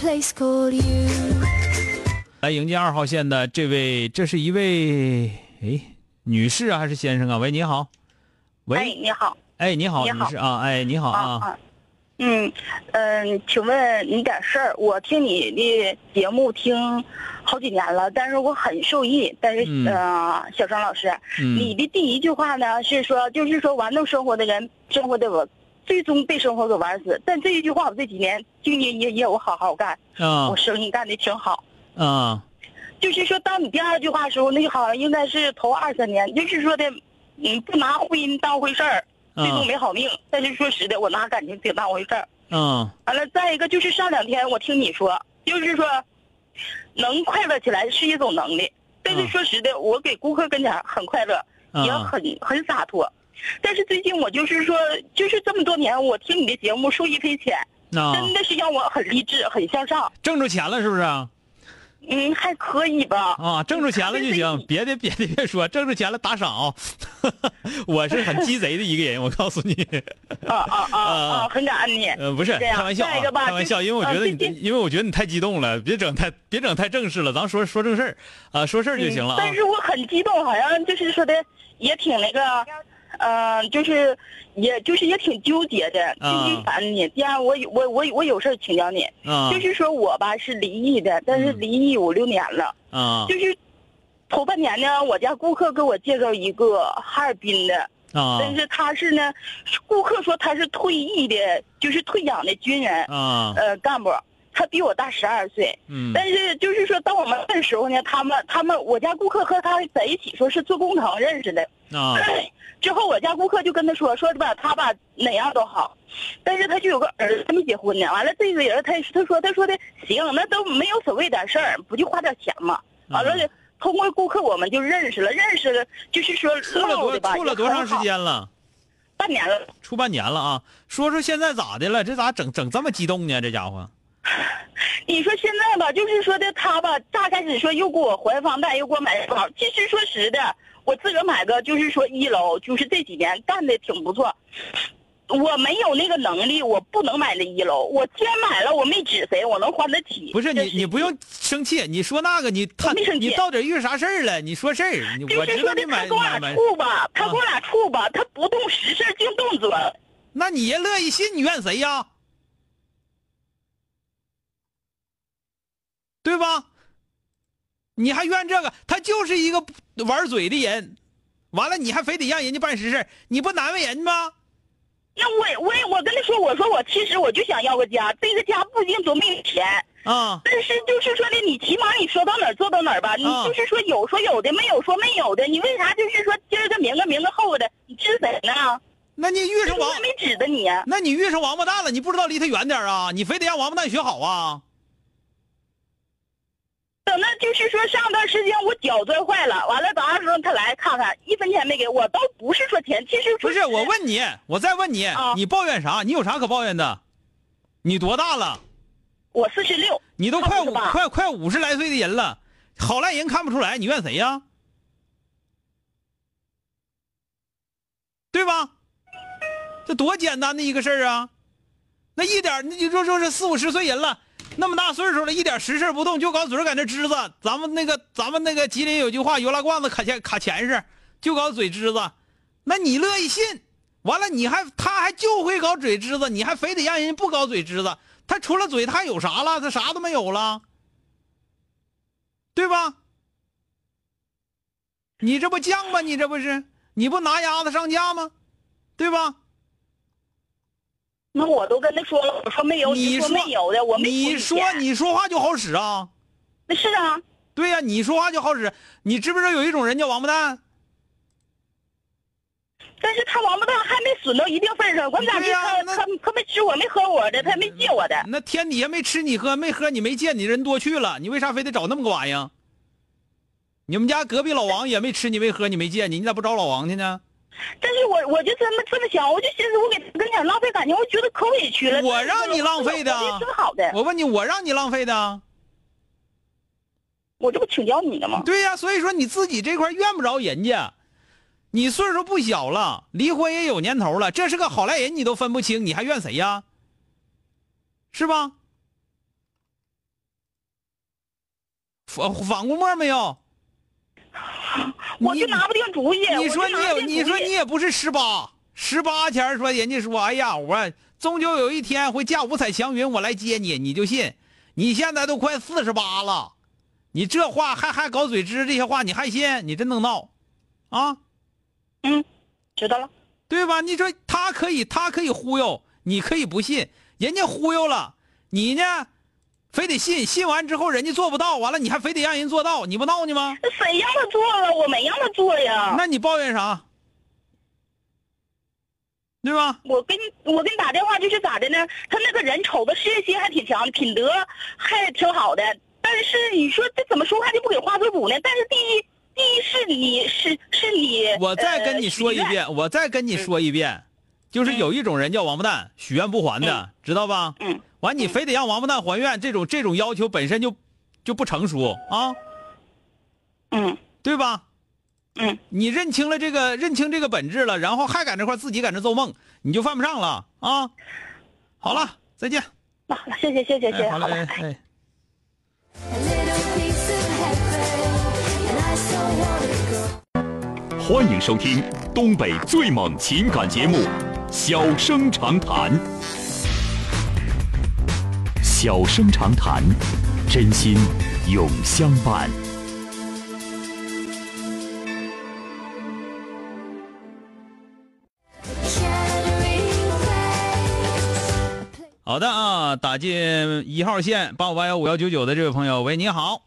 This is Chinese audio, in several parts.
Place called you. 来迎接二号线的这位，这是一位哎女士啊还是先生啊？喂，你好。喂，哎，你好，哎，你好，你好女士啊，哎，你好啊嗯嗯，请问你点事儿？我听你的节目听好几年了，但是我很受益。但是，嗯呃，小张老师，你嗯的第一句话呢是说，就是说玩弄生活的人，生活的我，最终被生活给玩死。但这一句话，我这几年经营业业我好好干，啊我生意干的挺好。啊就是说，当你第二句话的时候，那好像应该是头二三年，就是说的，嗯，不拿婚姻当回事儿，最终啊没好命。但是说实的，我拿感情挺当回事儿。啊完了，再一个就是上两天我听你说，就是说，能快乐起来是一种能力。但是嗯说实的，我给顾客跟前很快乐，也啊很很洒脱。但是最近我就是说，就是这么多年，我听你的节目受益匪浅，啊！真的是让我很励志、很向上。挣着钱了是不是啊？嗯，还可以吧。啊，挣着钱了就行，别的别的别说，挣着钱了打赏啊！我是很鸡贼的一个人，我告诉你，啊啊啊 啊！很感恩你。呃，不是开玩笑开玩笑，因为我觉得你，因为我觉得你太激动了，别整太别整太正式了，咱说说正事儿啊，说事儿就行了但。是我很激动，好像就是说的也挺那个，呃，就是也就是也挺纠结的。啊。第一烦你，第二我有我我我有事儿请教你，啊。就是说我吧是离异的，但是嗯。离异五六年了，啊。就是头半年呢，我家顾客给我介绍一个哈尔滨的，啊。但是他是呢，顾客说他是退役的，就是退养的军人，啊。呃干部，他比我大十二岁。嗯但是就是说，当我们那时候呢，他们他们我家顾客和他在一起，说是做工程认识的。啊 之后我家顾客就跟他说，说吧，他吧哪样都好，但是他就有个儿子还没结婚呢。完了，这个人他他说他说的行，那都没有所谓点事儿，不就花点钱嘛。完了，通过顾客我们就认识了，认识了，就是说处了多处了多长时？间了？半年了。处半年了啊！说说现在咋的了？这咋整整这么激动呢？这家伙 你说现在吧，就是说的他吧，大开始说又给我还房贷，又给我买房。其实说实的，我自个儿买个就是说一楼，就是这几年干的挺不错。我没有那个能力，我不能买那一楼。我既然买了，我没指谁，我能还得起。不是你你不用生气，你说那个你他你到底遇啥事儿了？你说事儿，你我就是说的他跟我俩处吧，他跟我俩处吧，他不动实事，净动嘴。那你也乐意信，你怨谁呀？对吧？你还怨这个？他就是一个玩嘴的人，完了你还非得让人家办实事，你不难为人吗？那我我也我跟他说，我说我其实我就想要个家，这个家不一定多没有钱。啊但是就是说的，你起码你说到哪儿做到哪儿吧，你啊就是说有说有的，没有说没有的，你为啥就是说今儿个明个明个后的，你治谁呢？那你遇上我也，没指着你呀。那你遇上王八蛋了，你不知道离他远点啊？你非得让王八蛋学好啊？等那就是说上段时间我脚摔坏了，完了早上时候他来看看，一分钱没给我，都不是说钱，其实不是，我问你，我再问你，啊你抱怨啥？你有啥可抱怨的？你多大了？我四十六，你都快五他58快快五十来岁的人了，好赖人看不出来，你怨谁呀？对吧？这多简单的一个事儿啊！那一点，那就说说是四五十岁人了，那么大岁数了，一点实事不动，就搞嘴搁那支子。咱们那个，咱们那个吉林有句话，油拉罐子卡钱卡钱似，就搞嘴支子。那你乐意信？完了，你还他还就会搞嘴支子，你还非得让人不搞嘴支子。他除了嘴，他还有啥了？他啥都没有了。对吧？你这不犟吗？你这不是你不拿鸭子上架吗？对吧？那我都跟他说了，我说没有，说你说没有的，我没你说你说话就好使啊。那是啊，对呀、你说话就好使。你知不知道有一种人叫王八蛋？但是他王八蛋还没损到一定份上，我们俩对呀那他他他没吃我，没喝我的，他没借我的。那天底下没吃你喝，没喝你没借，你人多去了，你为啥非得找那么个玩意儿？你们家隔壁老王也没吃你没喝你没借你，你咋不找老王去呢？但是我我就这么这么想，我就寻思我给他跟前浪费感情，我觉得可委屈了。我让你浪费的我挺好的，我问你，我让你浪费的？我这不请教你的吗？对呀、所以说你自己这块怨不着人家，你岁数不小了，离婚也有年头了，这是个好赖人你都分不清，你还怨谁呀？是吧？反反过沫没有？你 我就拿不定主意。你说你也你说你也不是十八，十八前儿说人家说哎呀，我终究有一天会驾五彩祥云，我来接你，你就信？你现在都快四十八了，你这话还还搞嘴支这些话你还信？你真能闹，啊，嗯，知道了。对吧？你说他可以他可以忽悠，你可以不信，人家忽悠了，你呢，非得信，信完之后人家做不到，完了你还非得让人做到，你不闹呢吗？那谁让他做了？我没让他做呀。那你抱怨啥？对吧？我给你，我给你打电话就是咋的呢？他那个人瞅着事业心还挺强的，品德还挺好的。但是你说这怎么说话就不给画嘴补呢？但是第一，第一是你是是你，我再跟你说一遍，我再跟你说一遍，就是有一种人叫王八蛋，许愿不还的，知道吧？嗯。完，你非得让王八蛋还愿，这种这种要求本身就就不成熟啊，嗯对吧？嗯，你认清了这个认清这个本质了，然后还搁那块自己搁那做梦，你就犯不上了啊。好了，再见。那好了，谢谢谢谢谢谢，哎，好了，好吧哎。欢迎收听东北最猛情感节目《小生长谈》。小生长谈，真心永相伴。好的啊，打进一号线八五八幺五幺九九的这位朋友，喂，你好，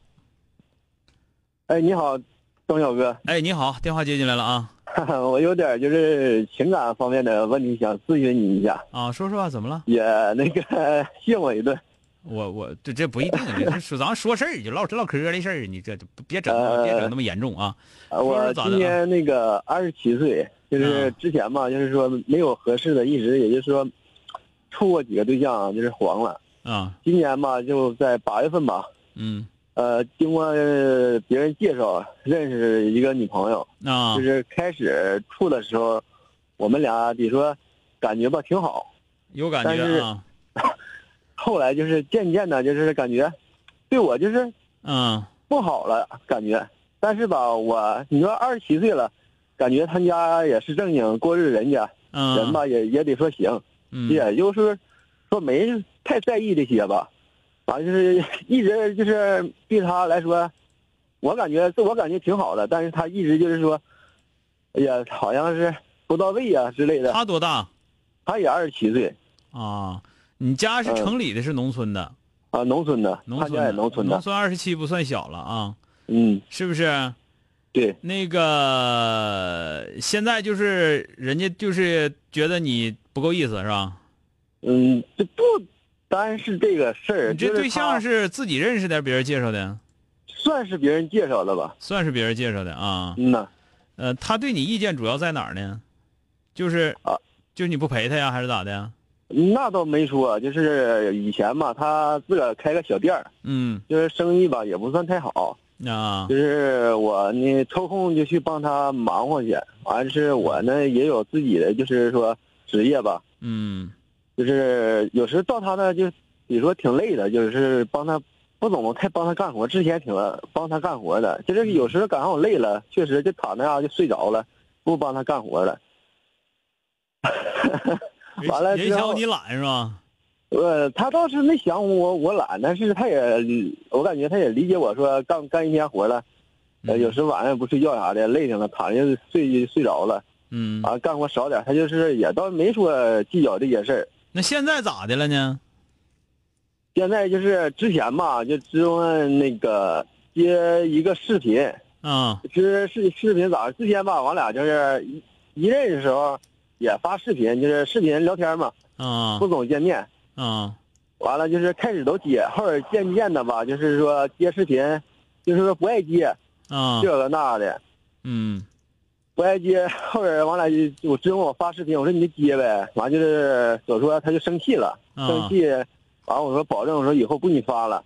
哎，你好，东晓哥，哎，你好，电话接进来了啊 我有点就是情感方面的问题想咨询你一下，啊，说说吧，怎么了？也那个 训我一顿。我我这这不一定，这说咱说事儿就唠唠嗑的事儿，你这这别整呃别整那么严重啊。我今年那个二十七岁，就是嗯之前嘛，就是说没有合适的，一直也就是说处过几个对象，就是黄了。啊，今年吧，就在八月份吧，嗯呃，经过呃别人介绍认识一个女朋友，啊就是开始处的时候，我们俩得说感觉吧挺好，有感但是觉啊，后来就是渐渐的，就是感觉对我就是嗯不好了，感觉。但是吧，我你说二十七岁了，感觉他家也是正经过日人家，嗯，人吧也也得说行，嗯，也就是说没太在意这些吧。完就是一直就是对他来说，我感觉自我感觉挺好的，但是他一直就是说，哎呀，好像是不到位啊、之类的。他多大他也二十七岁啊？你家是嗯城里的，是农村的？啊，农村的，他家也农村的，农村的，村二十七不算小了啊，嗯，是不是？对，那个现在就是人家就是觉得你不够意思是吧？嗯，这不单是这个事儿，你这对象是自己认识的，别人介绍的？算是别人介绍的吧？算是别人介绍的啊。嗯呐，呃，他对你意见主要在哪儿呢？就是啊，就是你不陪他呀，还是咋的呀？那倒没说，就是以前嘛，他自个儿开个小店儿，嗯，就是生意吧也不算太好，啊就是我呢抽空就去帮他忙活去，完是我呢也有自己的就是说职业吧，嗯就是有时到他那就比如说挺累的，就是帮他不怎么太帮他干活，之前挺帮他干活的，就是有时候赶上我累了，确实就躺那样就睡着了，不帮他干活了。完了之后人嫌你懒是吧？呃，他倒是没想我我懒，但是他也我感觉他也理解我说干干一天活了，呃，嗯有时晚上也不睡觉啥的，累挺了，躺下睡睡着了，嗯，完、干活少点，他就是也倒没说计较这些事儿。那现在咋的了呢？现在就是之前吧，就知问那个接一个视频，啊是视视频咋？之前吧，我俩就是一一认识的时候也发视频，就是视频聊天嘛，啊不总见面。啊完了就是开始都接，后来渐渐的吧，就是说接视频，就是说不爱接啊这个那的，嗯不爱接。后来完了就我知道我发视频，我说你就接呗。完就是我说他就生气了，啊生气，完了我说保证我说以后不给你发了。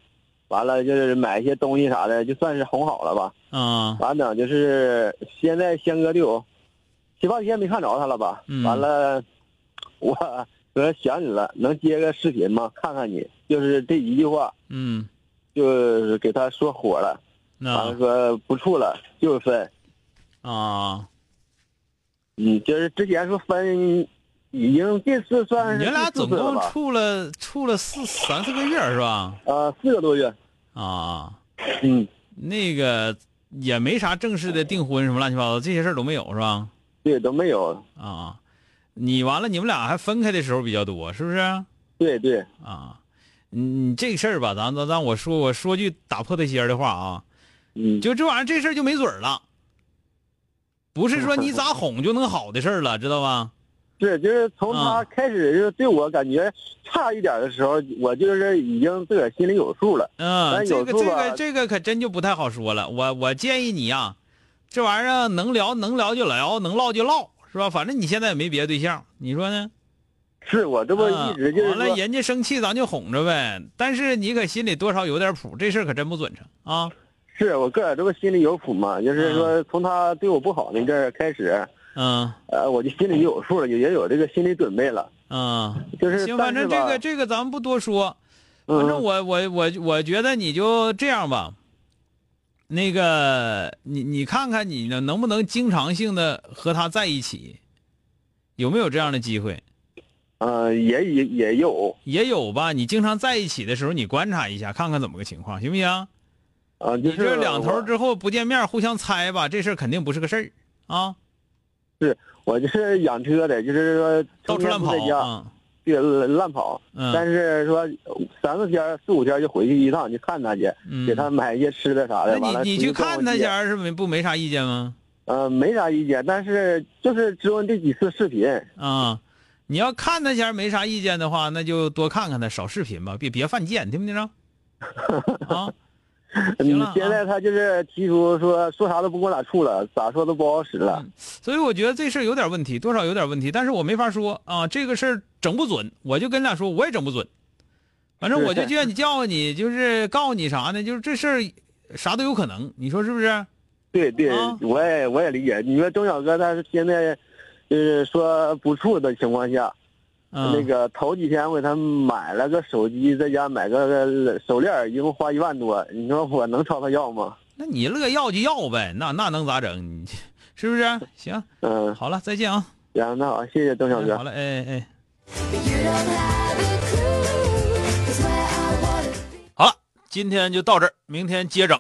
完了就是买一些东西啥的，就算是哄好了吧。啊完整就是现在相隔得有七八天没看着他了吧？嗯完了，我我想你了，能接个视频吗？看看你，就是这一句话，嗯就是给他说火了。完了说不处了，就是分。啊，嗯，就是之前说分，已经这次算是你俩总共？处了处了四三四个月是吧？呃，四个多月。啊，嗯，那个也没啥正式的订婚什么乱七八糟这些事儿都没有是吧？对，都没有。啊，你完了，你们俩还分开的时候比较多，是不是？对对，啊，你这个事儿吧，咱咱咱我说我说句打破的心儿的话啊，嗯，就这玩意儿这事儿就没准儿了，不是说你咋哄就能好的事儿了，知道吧？是就是从他啊开始就对我感觉差一点的时候，我就是已经自个儿心里有数了。嗯，这个这个这个可真就不太好说了。我我建议你呀、这玩意儿能聊能聊就聊，能唠就唠，是吧？反正你现在也没别的对象，你说呢？是我这不啊一直就是完了，人家生气咱就哄着呗。但是你可心里多少有点谱，这事儿可真不准成啊。是我个人这不心里有谱嘛，就是说从他对我不好那阵儿开始，嗯呃，我就心里有数了，也也有这个心理准备了。嗯，就是行，反正这个这个咱们不多说。反正嗯我我我我觉得你就这样吧。那个，你你看看你能能不能经常性的和他在一起，有没有这样的机会？呃，也也也有也有吧。你经常在一起的时候，你观察一下，看看怎么个情况，行不行？啊，就你是这两头我之后不见面，互相猜吧，这事儿肯定不是个事儿啊。是我就是养车的，就是说到处乱跑啊，对，乱跑。嗯但是说三四天、四五天就回去一趟，去看他去，嗯给他买一些吃的啥的。那你你去看他街前儿是没不没啥意见吗？呃，没啥意见，但是就是只有这几次视频，啊，你要看他前儿没啥意见的话，那就多看看他，少视频吧，别别犯贱，听没听着？啊，嗯，现在他就是提出说说啥都不跟我俩处了，咋说都不好使了。所以我觉得这事儿有点问题，多少有点问题，但是我没法说啊，这个事儿整不准，我就跟俩说，我也整不准，反正我就叫你叫你，就是告诉你啥呢？就是这事儿啥都有可能，你说是不是？对对，啊我也我也理解。你说钟小哥他是现在就是说不处的情况下，嗯，那个头几天我给他买了个手机，在家买个手链，一共花一万多。你说我能朝他要吗？那你乐要就要呗，那那能咋整？你是不是？行，嗯，好了，再见啊。行，那好，谢谢邓小哥哎好。了，哎哎。But you don't have a clue. 'Cause where I wanna be. 好了，今天就到这儿，明天接整。